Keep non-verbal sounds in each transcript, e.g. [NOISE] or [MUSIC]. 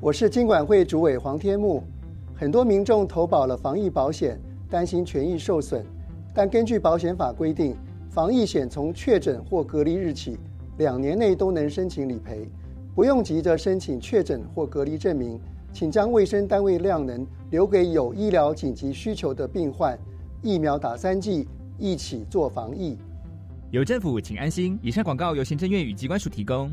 我是金管会主委黄天木。很多民众投保了防疫保险，担心权益受损，但根据保险法规定，防疫险从确诊或隔离日起两年内都能申请理赔，不用急着申请确诊或隔离证明，请将卫生单位量能留给有医疗紧急需求的病患。疫苗打三剂，一起做防疫。有政府，请安心。以上广告由行政院与机关署提供。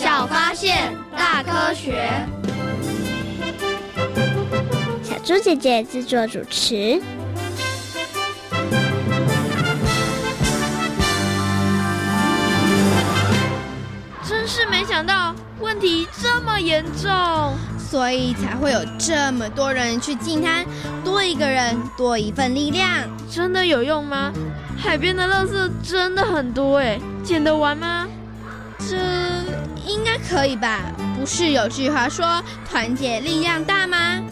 小发现，大科学。小猪姐姐制作主持。真是没想到，问题这么严重，所以才会有这么多人去进滩，多一个人多一份力量。真的有用吗？海边的垃圾真的很多哎，捡得完吗？这。应该可以吧？不是有句话说“团结力量大”吗？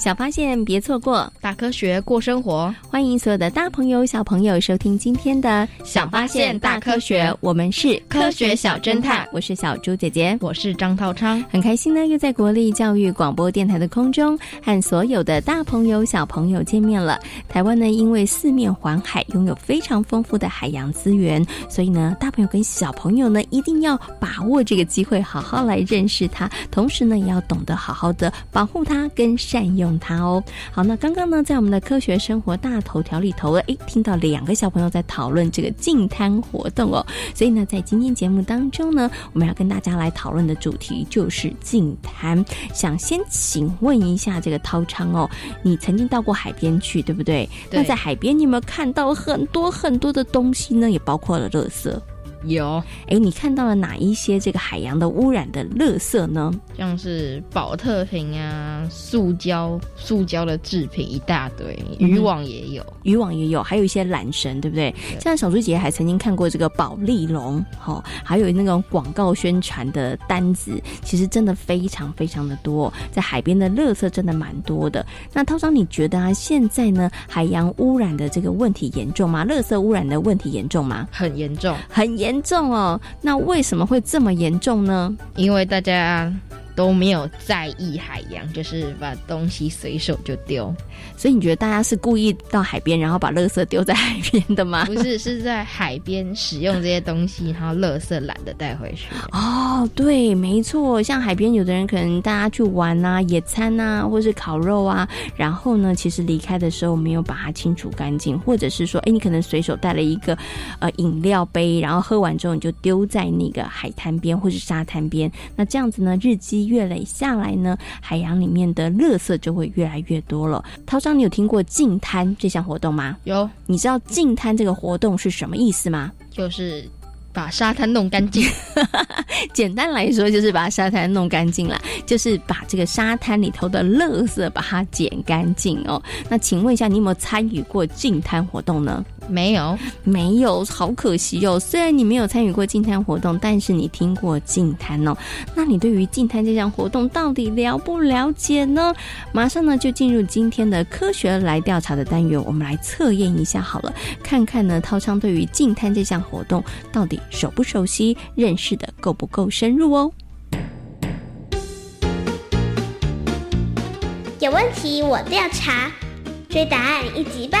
小发现，别错过大科学过生活。欢迎所有的大朋友、小朋友收听今天的《小发现大科学》，我们是科学小侦探。我是小猪姐姐，我是张涛昌。很开心呢，又在国立教育广播电台的空中和所有的大朋友、小朋友见面了。台湾呢，因为四面环海，拥有非常丰富的海洋资源，所以呢，大朋友跟小朋友呢，一定要把握这个机会，好好来认识它。同时呢，也要懂得好好的保护它跟善用。它哦，好，那刚刚呢，在我们的科学生活大头条里头，诶，听到两个小朋友在讨论这个净滩活动哦，所以呢，在今天节目当中呢，我们要跟大家来讨论的主题就是净滩。想先请问一下这个涛昌哦，你曾经到过海边去，对不对？那在海边，你有没有看到很多很多的东西呢？也包括了垃圾。有，哎，你看到了哪一些这个海洋的污染的垃圾呢？像是保特瓶啊，塑胶、塑胶的制品一大堆，渔网也有，渔网也有，还有一些缆绳，对不对？像小猪姐还曾经看过这个宝丽龙，哈，还有那种广告宣传的单子，其实真的非常非常的多，在海边的垃圾真的蛮多的。那涛章，你觉得啊，现在呢，海洋污染的这个问题严重吗？垃圾污染的问题严重吗？很严重，很严。严重哦，那为什么会这么严重呢？因为大家都没有在意海洋，就是把东西随手就丢。所以你觉得大家是故意到海边，然后把垃圾丢在海边的吗？不是，是在海边使用这些东西，然后垃圾懒得带回去。哦，对，没错，像海边有的人可能大家去玩啊、野餐啊，或是烤肉啊，然后呢，其实离开的时候没有把它清除干净，或者是说，哎，你可能随手带了一个呃饮料杯，然后喝完之后你就丢在那个海滩边或是沙滩边，那这样子呢，日积月累下来呢，海洋里面的垃圾就会越来越多了。涛商，你有听过净滩这项活动吗？有。你知道净滩这个活动是什么意思吗？就是把沙滩弄干净。[LAUGHS] 简单来说，就是把沙滩弄干净了，就是把这个沙滩里头的垃圾把它捡干净哦。那请问一下，你有没有参与过净滩活动呢？没有，没有，好可惜哦。虽然你没有参与过净滩活动，但是你听过净滩哦。那你对于净滩这项活动到底了不了解呢？马上呢就进入今天的科学来调查的单元，我们来测验一下好了，看看呢涛昌对于净滩这项活动到底熟不熟悉，认识的够不够深入哦。有问题我调查，追答案一级棒。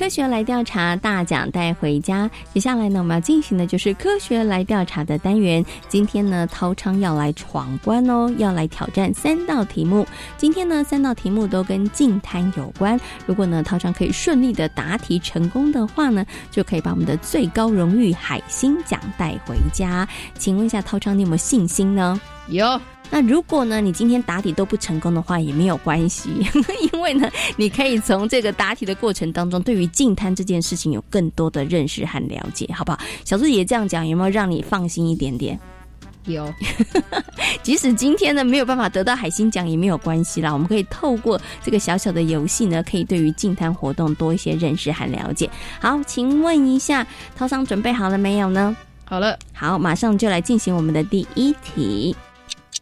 科学来调查，大奖带回家。接下来呢，我们要进行的就是科学来调查的单元。今天呢，涛昌要来闯关哦，要来挑战三道题目。今天呢，三道题目都跟净滩有关。如果呢，涛昌可以顺利的答题成功的话呢，就可以把我们的最高荣誉海星奖带回家。请问一下，涛昌，你有没有信心呢？有。那如果呢，你今天答题都不成功的话，也没有关系，[LAUGHS] 因为呢，你可以从这个答题的过程当中，对于净滩这件事情有更多的认识和了解，好不好？小猪也这样讲，有没有让你放心一点点？有，[LAUGHS] 即使今天呢没有办法得到海星奖也没有关系啦，我们可以透过这个小小的游戏呢，可以对于净滩活动多一些认识和了解。好，请问一下，涛商准备好了没有呢？好了，好，马上就来进行我们的第一题。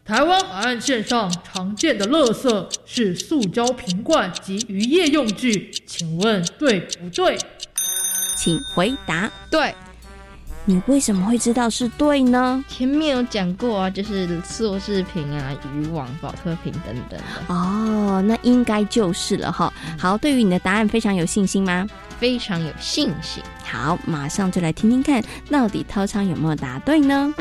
台湾海岸线上常见的垃圾是塑胶瓶罐及渔业用具，请问对不对？请回答。对，你为什么会知道是对呢？前面有讲过啊，就是塑饰瓶啊、渔网、保特瓶等等的。哦，那应该就是了哈。好，对于你的答案非常有信心吗？非常有信心。好，马上就来听听看，到底涛昌有没有答对呢？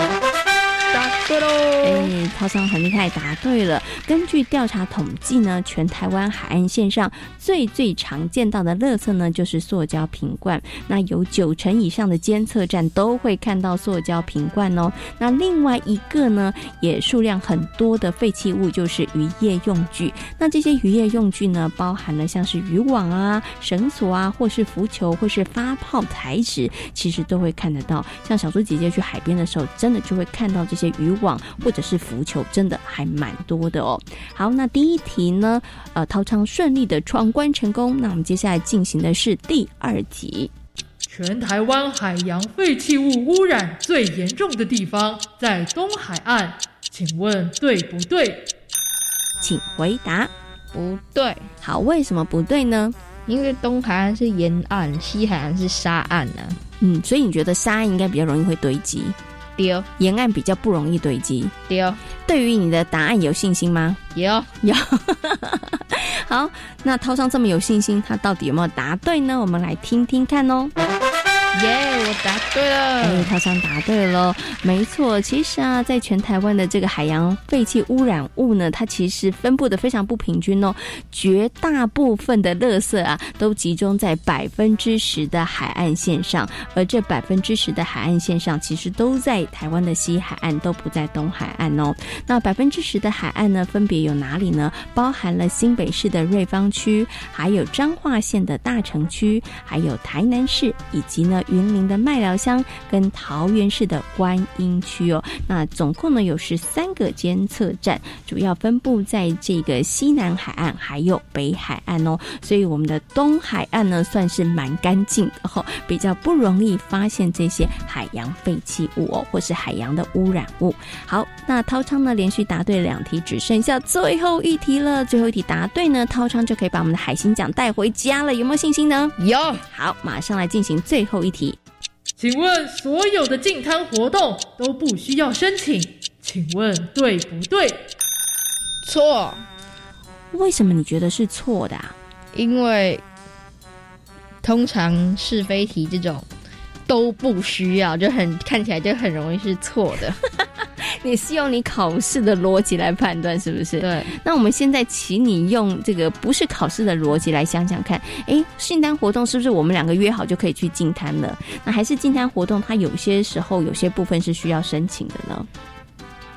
答对喽！哎，涛商很厉害，答对了。根据调查统计呢，全台湾海岸线上最最常见到的垃圾呢，就是塑胶瓶罐。那有九成以上的监测站都会看到塑胶瓶罐哦。那另外一个呢，也数量很多的废弃物就是渔业用具。那这些渔业用具呢，包含了像是渔网啊、绳索啊，或是浮球，或是发泡材质，其实都会看得到。像小猪姐姐去海边的时候，真的就会看到这些渔网或者是浮球，真的还蛮多的哦。好，那第一题呢，呃，涛昌顺利的闯关成功。那我们接下来进行的是第二题。全台湾海洋废弃物污染最严重的地方在东海岸，请问对不对？请回答。不对。好，为什么不对呢？因为东海岸是沿岸，西海岸是沙岸呢。嗯，所以你觉得沙岸应该比较容易会堆积？丢，沿岸比较不容易堆积。丢，对于你的答案有信心吗？有，有。[LAUGHS] 好，那涛上这么有信心，他到底有没有答对呢？我们来听听看哦。耶，我答对了。哎，涛商答对了，没错。其实啊，在全台湾的这个海洋废弃污染物呢，它其实分布的非常不平均哦。绝大部分的垃圾啊，都集中在百分之十的海岸线上，而这百分之十的海岸线上，其实都在台湾的西海岸，都不在东海岸哦。那百分之十的海岸呢，分别有哪里呢？包含了新北市的瑞芳区，还有彰化县的大城区，还有台南市，以及呢。云林的麦寮乡跟桃园市的观音区哦，那总共呢有十三个监测站，主要分布在这个西南海岸还有北海岸哦，所以我们的东海岸呢算是蛮干净的哦，比较不容易发现这些海洋废弃物哦，或是海洋的污染物。好，那涛昌呢连续答对两题，只剩下最后一题了，最后一题答对呢，涛昌就可以把我们的海星奖带回家了，有没有信心呢？有。好，马上来进行最后一题。请问所有的净滩活动都不需要申请，请问对不对？错。为什么你觉得是错的啊？因为通常是非题这种都不需要，就很看起来就很容易是错的。你是用你考试的逻辑来判断，是不是？对。那我们现在请你用这个不是考试的逻辑来想想看，哎，进滩活动是不是我们两个约好就可以去进摊了？那还是进摊活动，它有些时候有些部分是需要申请的呢？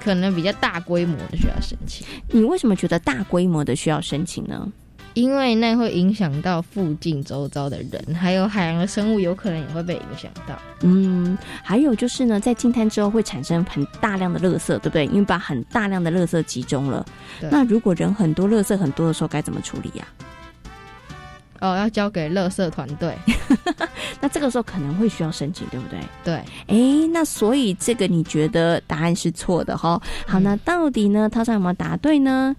可能比较大规模的需要申请。你为什么觉得大规模的需要申请呢？因为那会影响到附近周遭的人，还有海洋的生物，有可能也会被影响到。嗯，还有就是呢，在进滩之后会产生很大量的垃圾，对不对？因为把很大量的垃圾集中了。那如果人很多，垃圾很多的时候，该怎么处理呀？哦，要交给垃圾团队。[LAUGHS] 那这个时候可能会需要申请，对不对？对。哎，那所以这个你觉得答案是错的哈？好，那到底呢？涛上有没有答对呢？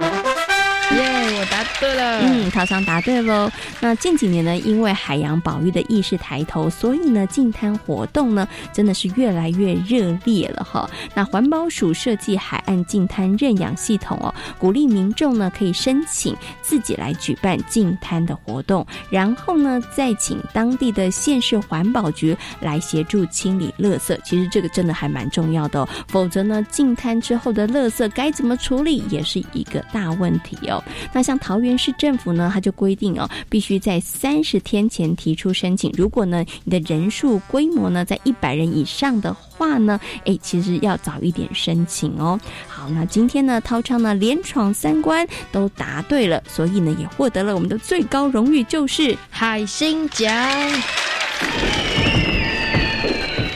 耶，我答对了。嗯，陶桑答对喽。那近几年呢，因为海洋保育的意识抬头，所以呢，净滩活动呢，真的是越来越热烈了哈。那环保署设计海岸净滩认养系统哦，鼓励民众呢可以申请自己来举办净滩的活动，然后呢，再请当地的县市环保局来协助清理垃圾。其实这个真的还蛮重要的哦，否则呢，净滩之后的垃圾该怎么处理，也是一个大问题哦。那像桃园市政府呢，它就规定哦，必须在三十天前提出申请。如果呢，你的人数规模呢在一百人以上的话呢，哎，其实要早一点申请哦。好，那今天呢，涛昌呢连闯三关都答对了，所以呢也获得了我们的最高荣誉，就是海星奖。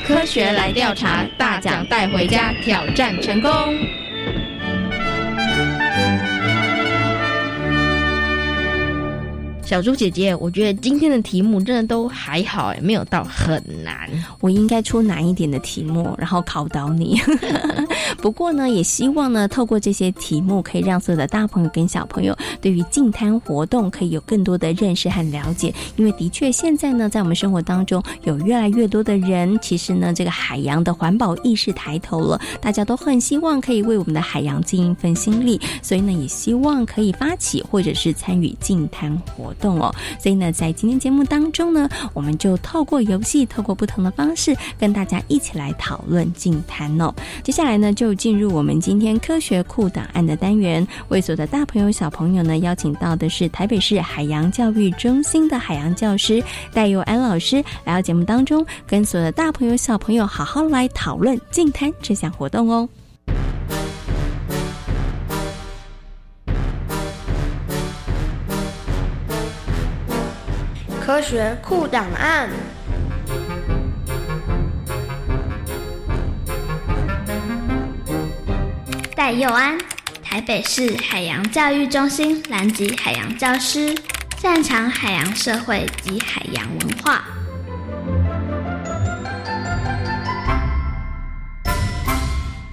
科学来调查，大奖带回家，挑战成功。小猪姐姐，我觉得今天的题目真的都还好哎，没有到很难。我应该出难一点的题目，然后考倒你。[LAUGHS] 不过呢，也希望呢，透过这些题目，可以让所有的大朋友跟小朋友对于净滩活动可以有更多的认识和了解。因为的确，现在呢，在我们生活当中，有越来越多的人，其实呢，这个海洋的环保意识抬头了，大家都很希望可以为我们的海洋尽一份心力，所以呢，也希望可以发起或者是参与净滩活。动哦，所以呢，在今天节目当中呢，我们就透过游戏，透过不同的方式，跟大家一起来讨论净滩哦。接下来呢，就进入我们今天科学库档案的单元。为所的大朋友、小朋友呢，邀请到的是台北市海洋教育中心的海洋教师戴佑安老师，来到节目当中，跟所有的大朋友、小朋友好好来讨论净滩这项活动哦。科学库档案。戴佑安，台北市海洋教育中心南极海洋教师，擅长海洋社会及海洋文化。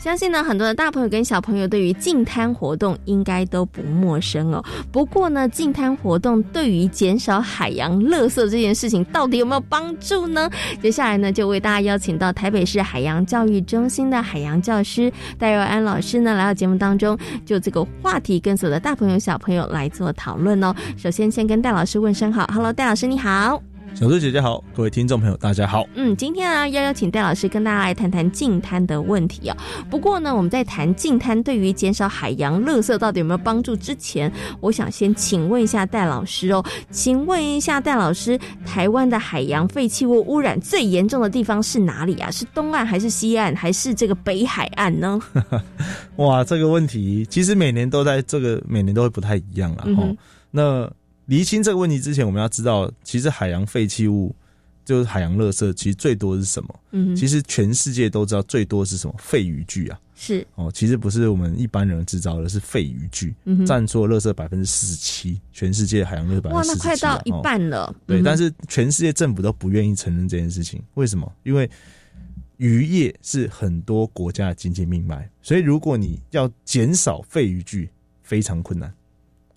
相信呢，很多的大朋友跟小朋友对于净滩活动应该都不陌生哦。不过呢，净滩活动对于减少海洋垃圾这件事情，到底有没有帮助呢？接下来呢，就为大家邀请到台北市海洋教育中心的海洋教师戴若安老师呢，来到节目当中，就这个话题跟所有的大朋友小朋友来做讨论哦。首先，先跟戴老师问声好，Hello，戴老师你好。小猪姐姐好，各位听众朋友大家好。嗯，今天呢要邀请戴老师跟大家来谈谈净滩的问题啊。不过呢，我们在谈净滩对于减少海洋垃圾到底有没有帮助之前，我想先请问一下戴老师哦，请问一下戴老师，台湾的海洋废弃物污染最严重的地方是哪里啊？是东岸还是西岸还是这个北海岸呢？[LAUGHS] 哇，这个问题其实每年都在这个每年都会不太一样了哈、嗯那厘清这个问题之前，我们要知道，其实海洋废弃物就是海洋垃圾，其实最多是什么？嗯其实全世界都知道最多是什么？废渔具啊。是哦，其实不是我们一般人制造的，是废渔具，占所有垃圾百分之四十七，全世界海洋垃圾百哇，分之四十七。那快到一哦半了。对，但是全世界政府都不愿意承认这件事情，为什么？因为渔业是很多国家的经济命脉，所以如果你要减少废渔具，非常困难。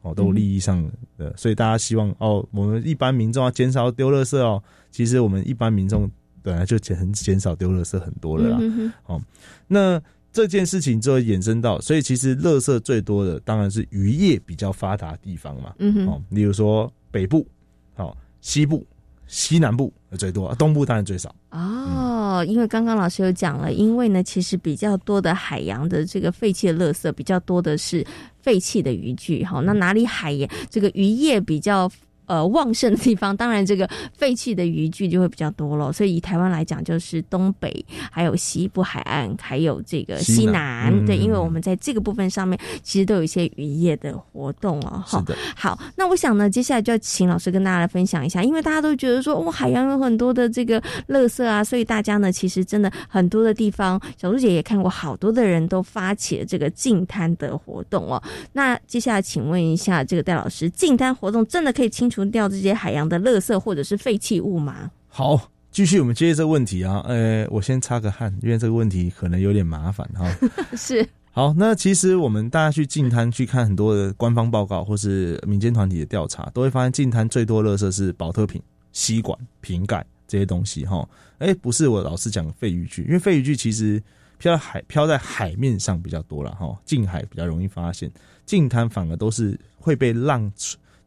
哦，都有利益上的，所以大家希望哦，我们一般民众要减少丢垃圾哦。其实我们一般民众本来就减减少丢垃圾很多了啦。嗯哼哦，那这件事情就会衍生到，所以其实垃圾最多的当然是渔业比较发达的地方嘛。嗯哼哦，例如说北部、哦西部、西南部最多，东部当然最少。哦，因为刚刚老师有讲了，因为呢，其实比较多的海洋的这个废弃的垃圾比较多的是废弃的渔具，哈，那哪里海盐这个渔业比较。呃，旺盛的地方，当然这个废弃的渔具就会比较多了。所以以台湾来讲，就是东北、还有西部海岸，还有这个西西南，嗯对，因为我们在这个部分上面，其实都有一些渔业的活动哦。哈，好，那我想呢，接下来就要请老师跟大家来分享一下，因为大家都觉得说，哇，海洋有很多的这个垃圾啊，所以大家呢，其实真的很多的地方，小猪姐也看过，好多的人都发起了这个净滩的活动哦。那接下来请问一下，这个戴老师，净滩活动真的可以清除掉这些海洋的垃圾或者是废弃物吗？好，继续我们接着这个问题啊，呃，我先擦个汗，因为这个问题可能有点麻烦哈。[LAUGHS] 是，好，那其实我们大家去净滩去看很多的官方报告或是民间团体的调查，都会发现净滩最多垃圾是保特瓶、吸管、瓶盖这些东西哈。哎、不是我老是讲废渔具，因为废渔具其实漂在海漂在海面上比较多了哈，近海比较容易发现，近滩反而都是会被浪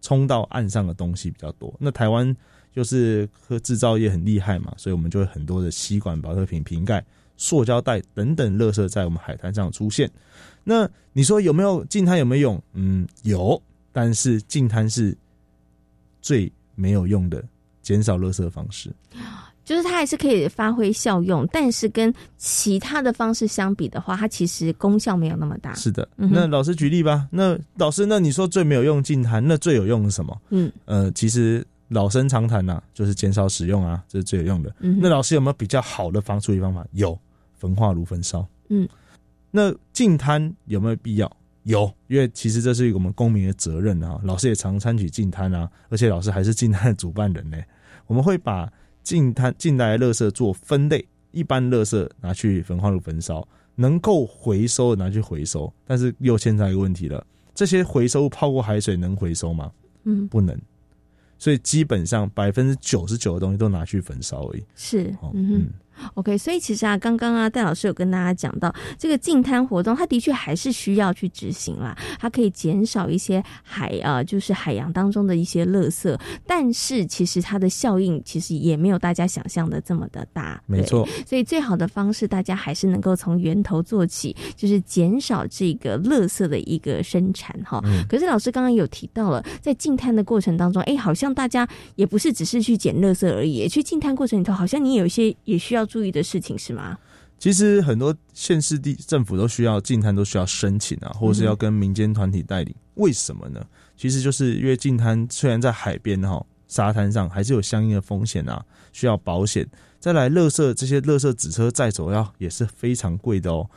冲冲到岸上的东西比较多。那台湾就是和制造业很厉害嘛，所以我们就会很多的吸管、保特瓶、瓶盖、塑胶袋等等垃圾在我们海滩上出现。那你说有没有净滩有没有用？嗯，有，但是净滩是最没有用的减少垃圾的方式。[GASPS] [LAUGHS] 就是它还是可以发挥效用，但是跟其他的方式相比的话，它其实功效没有那么大。是的，嗯那老师举例吧。那老师，那你说最没有用净摊，那最有用是什么？嗯，呃，其实老生常谈呐、就是减少使用啊，这是最有用的。嗯那老师有没有比较好的防处理方法？有，焚化炉焚烧。嗯，那净滩有没有必要？有，因为其实这是我们公民的责任啊。老师也常参与净滩啊，而且老师还是净滩的主办人呢。我们会把净滩进来的垃圾做分类，一般垃圾拿去焚化炉焚烧，能够回收的拿去回收。但是又牵扯一个问题了，这些回收物泡过海水能回收吗？嗯，不能。所以基本上百分之九十九的东西都拿去焚烧而已。是，哦嗯哼。OK，所以其实啊，刚刚啊，戴老师有跟大家讲到这个净滩活动，它的确还是需要去执行啦，它可以减少一些海啊、呃，就是海洋当中的一些垃圾，但是其实它的效应其实也没有大家想象的这么的大，没错。所以最好的方式，大家还是能够从源头做起，就是减少这个垃圾的一个生产哈。嗯、可是老师刚刚有提到了，在净滩的过程当中，哎，好像大家也不是只是去捡垃圾而已，去净滩过程里头，好像你有一些也需要。注意的事情是吗？其实很多县市地政府都需要净滩，都需要申请啊，或者是要跟民间团体带领。为什么呢？其实就是因为净滩虽然在海边哈、沙滩上，还是有相应的风险啊，需要保险。再来，垃圾这些垃圾纸车载走要也是非常贵的哦。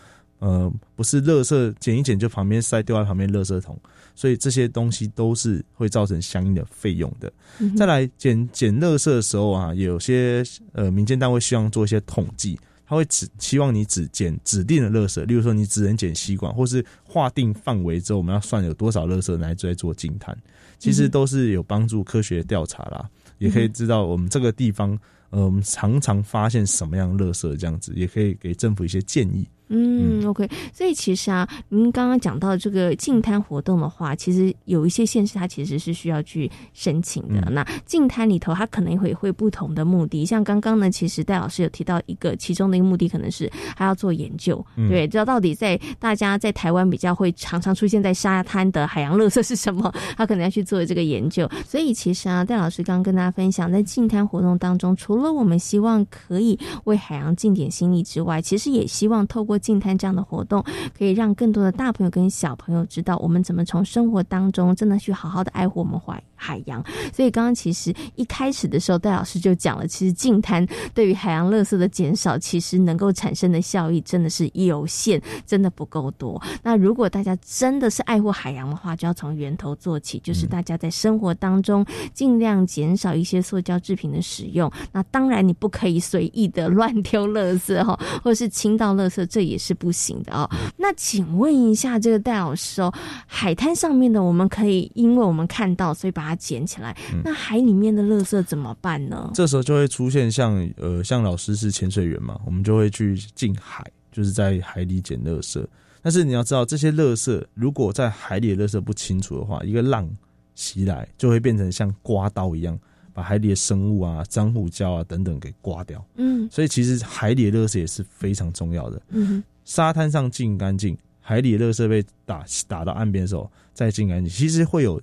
呃，不是垃圾捡一捡就旁边塞丢在旁边垃圾桶，所以这些东西都是会造成相应的费用的。嗯、再来捡捡垃圾的时候啊，有些呃民间单位希望做一些统计，他会只希望你只捡指定的垃圾，例如说你只能捡吸管，或是划定范围之后，我们要算有多少垃圾来再做净滩，其实都是有帮助科学调查啦，也可以知道我们这个地方呃我们常常发现什么样的垃圾这样子，也可以给政府一些建议。嗯，OK。所以其实啊，您刚刚讲到这个净滩活动的话，其实有一些县市它其实是需要去申请的。那净滩里头，它可能会会不同的目的。像刚刚呢，其实戴老师有提到一个，其中的一个目的可能是还要做研究，对，知道到底在大家在台湾比较会常常出现在沙滩的海洋垃圾是什么，他可能要去做这个研究。所以其实啊，戴老师刚刚跟大家分享，在净滩活动当中，除了我们希望可以为海洋尽点心力之外，其实也希望透过净滩这样的活动，可以让更多的大朋友跟小朋友知道，我们怎么从生活当中真的去好好的爱护我们怀海洋。所以刚刚其实一开始的时候，戴老师就讲了，其实净滩对于海洋垃圾的减少，其实能够产生的效益真的是有限，真的不够多。那如果大家真的是爱护海洋的话，就要从源头做起，就是大家在生活当中尽量减少一些塑胶制品的使用。那当然，你不可以随意的乱丢垃圾哈，[LAUGHS] 或者是倾倒垃圾，这也是不行的哦。那请问一下，这个戴老师哦，海滩上面的我们可以，因为我们看到，所以把它捡起来。那海里面的垃圾怎么办呢？这时候就会出现像呃，像老师是潜水员嘛，我们就会去近海，就是在海里捡垃圾。但是你要知道，这些垃圾如果在海里的垃圾不清楚的话，一个浪袭来就会变成像刮刀一样。把海里的生物啊、珊瑚礁啊等等给刮掉。嗯，所以其实海里的垃圾也是非常重要的。嗯，沙滩上净干净，海里的垃圾被打打到岸边的时候再净干净，其实会有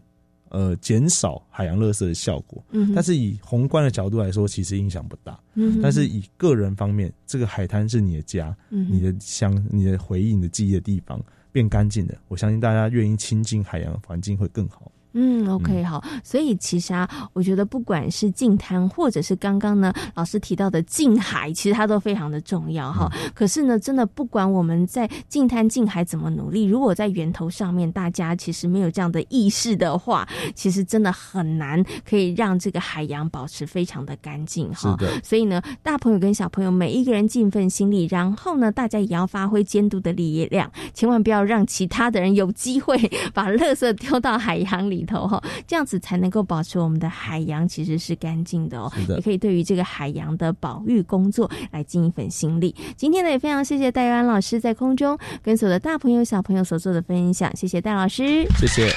呃减少海洋垃圾的效果。嗯，但是以宏观的角度来说，其实影响不大。嗯，但是以个人方面，这个海滩是你的家，嗯你的乡、你的回忆、你的记忆的地方变干净了，我相信大家愿意亲近海洋环境会更好。嗯，OK，好，所以其实啊，我觉得不管是净滩，或者是刚刚呢老师提到的近海，其实它都非常的重要哈。可是呢，真的不管我们在近滩近海怎么努力，如果在源头上面大家其实没有这样的意识的话，其实真的很难可以让这个海洋保持非常的干净哈。所以呢，大朋友跟小朋友每一个人尽份心力，然后呢，大家也要发挥监督的力量，千万不要让其他的人有机会 [LAUGHS] 把垃圾丢到海洋里。里头哈，这样子才能够保持我们的海洋其实是干净的哦。也可以对于这个海洋的保育工作来尽一份心力。今天呢，也非常谢谢戴安老师在空中跟所有的大朋友小朋友所做的分享，谢谢戴老师，谢谢。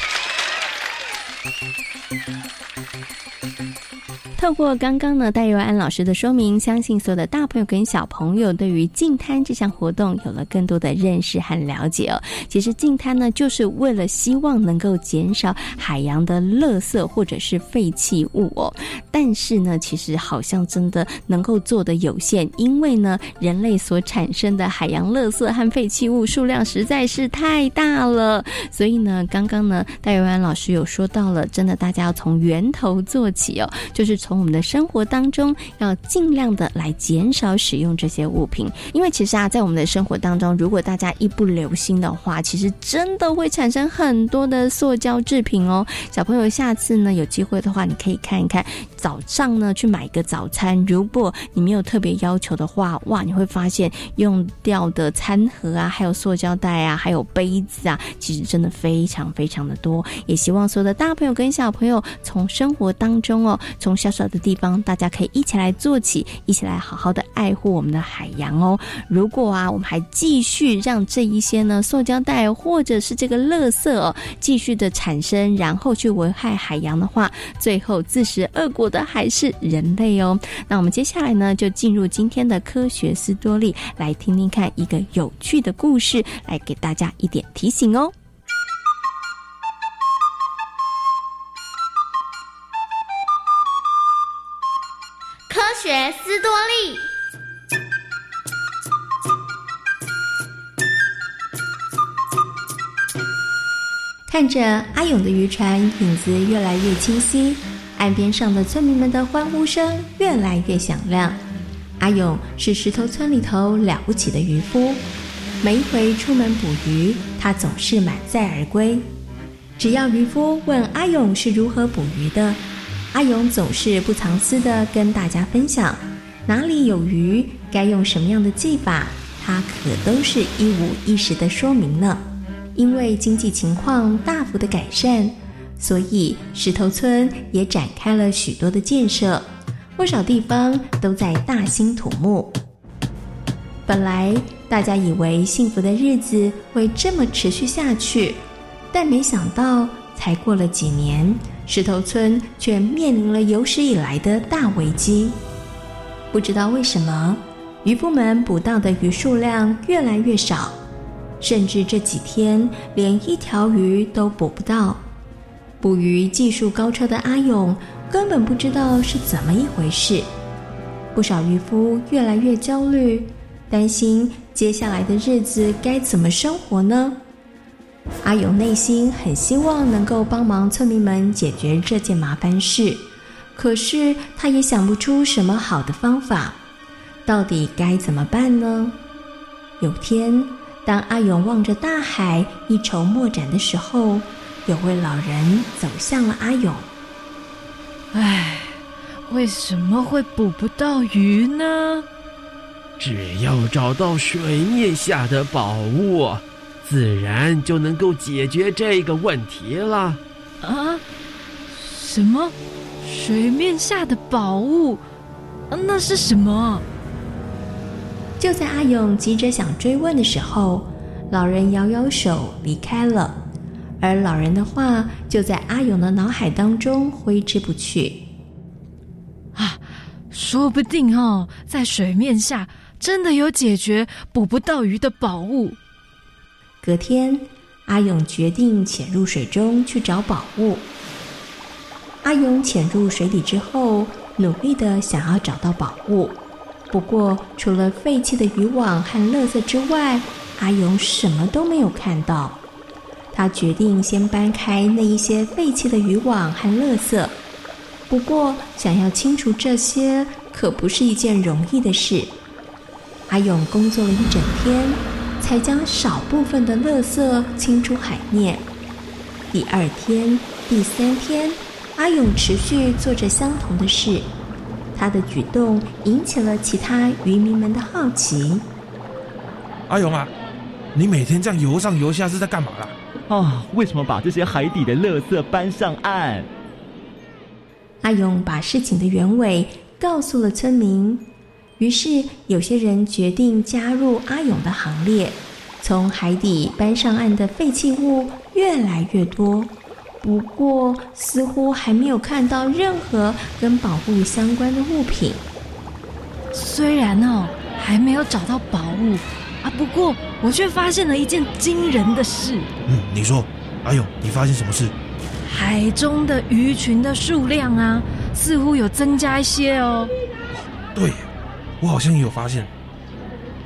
透过刚刚呢戴佑安老师的说明，相信所有的大朋友跟小朋友对于净滩这项活动有了更多的认识和了解哦。其实净滩呢，就是为了希望能够减少海洋的垃圾或者是废弃物哦。但是呢，其实好像真的能够做的有限，因为呢，人类所产生的海洋垃圾和废弃物数量实在是太大了。所以呢，刚刚呢戴佑安老师有说到了，真的大家要从源头做起哦，就是从。从我们的生活当中，要尽量的来减少使用这些物品，因为其实啊，在我们的生活当中，如果大家一不留心的话，其实真的会产生很多的塑胶制品哦。小朋友，下次呢有机会的话，你可以看一看，早上呢去买一个早餐，如果你没有特别要求的话，哇，你会发现用掉的餐盒啊，还有塑胶袋啊，还有杯子啊，其实真的非常非常的多。也希望所有的大朋友跟小朋友，从生活当中哦，从小小的地方，大家可以一起来做起，一起来好好的爱护我们的海洋哦。如果啊，我们还继续让这一些呢塑胶袋或者是这个垃圾哦，继续的产生，然后去危害海洋的话，最后自食恶果的还是人类哦。那我们接下来呢，就进入今天的科学斯多利，来听听看一个有趣的故事，来给大家一点提醒哦。科学斯多利，看着阿勇的渔船影子越来越清晰，岸边上的村民们的欢呼声越来越响亮。阿勇是石头村里头了不起的渔夫，每一回出门捕鱼，他总是满载而归。只要渔夫问阿勇是如何捕鱼的。阿勇总是不藏私的跟大家分享，哪里有鱼，该用什么样的技法，他可都是一五一十的说明呢。因为经济情况大幅的改善，所以石头村也展开了许多的建设，不少地方都在大兴土木。本来大家以为幸福的日子会这么持续下去，但没想到才过了几年，石头村却面临了有史以来的大危机。不知道为什么，渔夫们捕到的鱼数量越来越少，甚至这几天连一条鱼都捕不到。捕鱼技术高超的阿勇根本不知道是怎么一回事，不少渔夫越来越焦虑，担心接下来的日子该怎么生活呢？阿勇内心很希望能够帮忙村民们解决这件麻烦事。可是他也想不出什么好的方法，到底该怎么办呢？有天，当阿勇望着大海一筹莫展的时候，有位老人走向了阿勇。唉，为什么会捕不到鱼呢？只要找到水面下的宝物，自然就能够解决这个问题了。啊？什么？水面下的宝物，那是什么？就在阿勇急着想追问的时候，老人摇摇手离开了，而老人的话就在阿勇的脑海当中挥之不去。啊，说不定哦，在水面下真的有解决捕不到鱼的宝物。隔天，阿勇决定潜入水中去找宝物。阿勇潜入水底之后，努力的想要找到宝物。不过，除了废弃的渔网和垃圾之外，阿勇什么都没有看到。他决定先搬开那一些废弃的渔网和垃圾。不过，想要清除这些可不是一件容易的事。阿勇工作了一整天，才将少部分的垃圾清出海面。第二天、第三天。阿勇持续做着相同的事，他的举动引起了其他渔民们的好奇。阿勇啊，你每天这样游上游下是在干嘛啦？啊，为什么把这些海底的垃圾搬上岸？阿勇把事情的原委告诉了村民，于是有些人决定加入阿勇的行列，从海底搬上岸的废弃物越来越多。不过，似乎还没有看到任何跟宝物相关的物品。虽然哦，还没有找到宝物啊，不过我却发现了一件惊人的事。嗯，你说，阿勇，你发现什么事？海中的鱼群的数量啊，似乎有增加一些哦。对，我好像也有发现。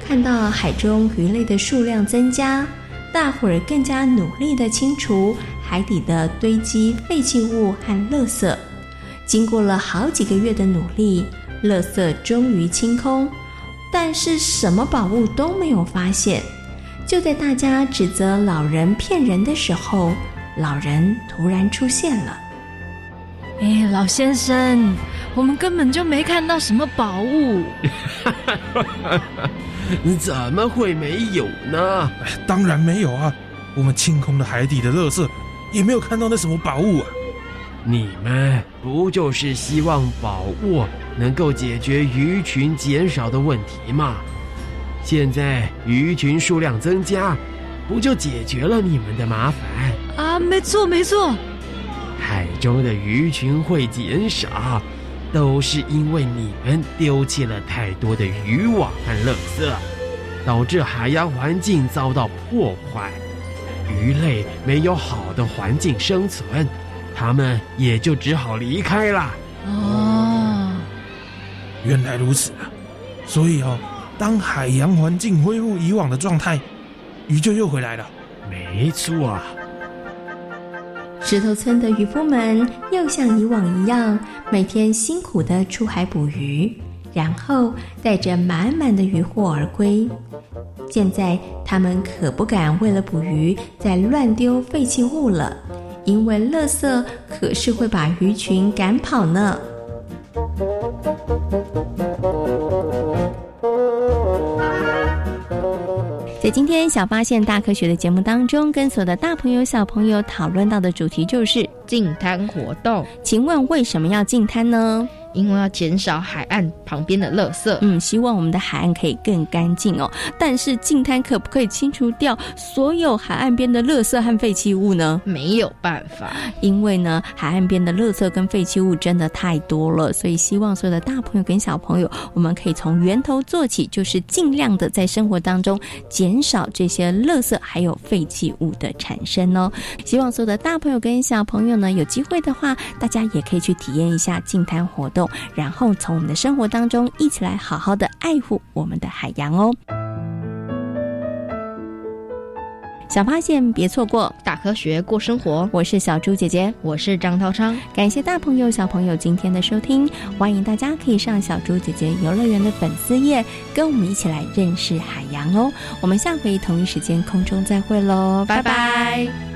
看到海中鱼类的数量增加，大伙儿更加努力的清除。海底的堆积废弃物和垃圾，经过了好几个月的努力，垃圾终于清空，但是什么宝物都没有发现。就在大家指责老人骗人的时候，老人突然出现了。哎，老先生，我们根本就没看到什么宝物。[LAUGHS] 你怎么会没有呢？当然没有啊！我们清空了海底的垃圾。也没有看到那什么宝物啊！你们不就是希望宝物能够解决鱼群减少的问题吗？现在鱼群数量增加，不就解决了你们的麻烦？啊，没错没错。海中的鱼群会减少，都是因为你们丢弃了太多的渔网和垃圾，导致海洋环境遭到破坏。鱼类没有好的环境生存，它们也就只好离开了。哦，原来如此啊！所以哦，当海洋环境恢复以往的状态，鱼就又回来了。没错啊！石头村的渔夫们又像以往一样，每天辛苦的出海捕鱼，然后带着满满的渔获而归。现在他们可不敢为了捕鱼再乱丢废弃物了，因为垃圾可是会把鱼群赶跑呢。今天小发现大科学的节目当中，跟所有的大朋友小朋友讨论到的主题就是净滩活动。请问为什么要净滩呢？因为要减少海岸旁边的垃圾。嗯，希望我们的海岸可以更干净哦。但是净滩可不可以清除掉所有海岸边的垃圾和废弃物呢？没有办法，因为呢，海岸边的垃圾跟废弃物真的太多了，所以希望所有的大朋友跟小朋友，我们可以从源头做起，就是尽量的在生活当中减少这些垃圾还有废弃物的产生哦。希望所有的大朋友跟小朋友呢，有机会的话，大家也可以去体验一下净滩活动，然后从我们的生活当中一起来好好的爱护我们的海洋哦。小发现别错过，大科学过生活。我是小猪姐姐，我是张涛昌。感谢大朋友小朋友今天的收听，欢迎大家可以上小猪姐姐游乐园的粉丝页，跟我们一起来认识海洋哦。我们下回同一时间空中再会喽，拜拜。